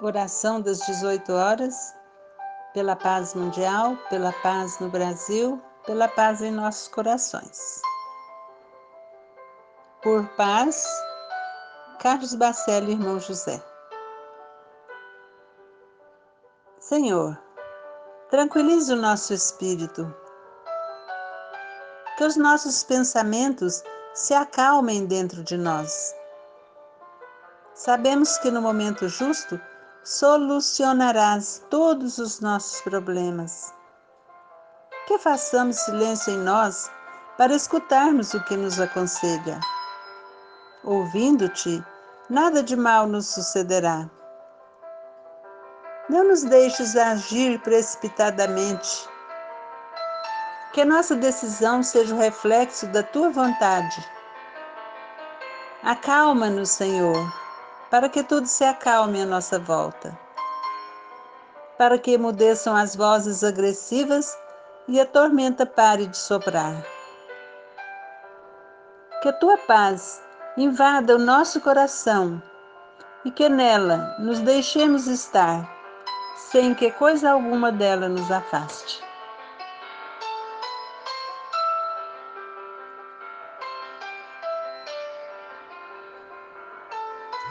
Oração das 18 horas, pela paz mundial, pela paz no Brasil, pela paz em nossos corações. Por paz, Carlos Bacelli, irmão José. Senhor, tranquilize o nosso espírito, que os nossos pensamentos se acalmem dentro de nós. Sabemos que no momento justo solucionarás todos os nossos problemas. Que façamos silêncio em nós para escutarmos o que nos aconselha. Ouvindo-te, nada de mal nos sucederá. Não nos deixes agir precipitadamente. Que nossa decisão seja o reflexo da tua vontade. Acalma-nos, Senhor para que tudo se acalme à nossa volta, para que emudeçam as vozes agressivas e a tormenta pare de soprar. Que a tua paz invada o nosso coração e que nela nos deixemos estar, sem que coisa alguma dela nos afaste.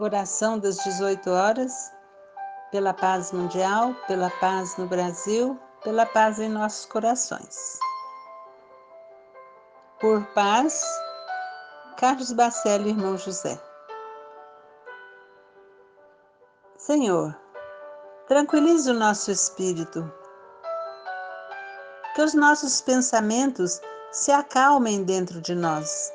Oração das 18 horas, pela paz mundial, pela paz no Brasil, pela paz em nossos corações. Por paz, Carlos Bacelli, irmão José. Senhor, tranquilize o nosso espírito, que os nossos pensamentos se acalmem dentro de nós.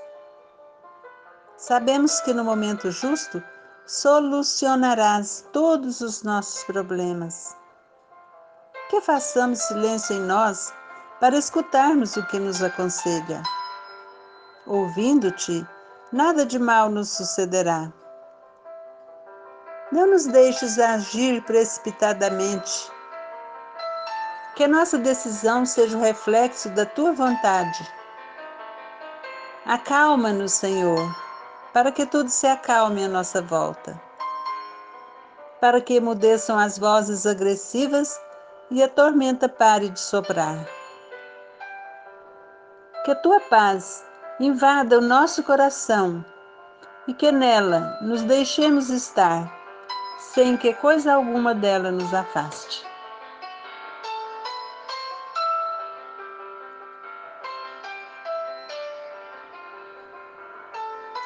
Sabemos que no momento justo solucionarás todos os nossos problemas. Que façamos silêncio em nós para escutarmos o que nos aconselha. Ouvindo-te, nada de mal nos sucederá. Não nos deixes agir precipitadamente. Que a nossa decisão seja o reflexo da tua vontade. Acalma-nos, Senhor para que tudo se acalme à nossa volta, para que emudeçam as vozes agressivas e a tormenta pare de soprar. Que a tua paz invada o nosso coração e que nela nos deixemos estar, sem que coisa alguma dela nos afaste.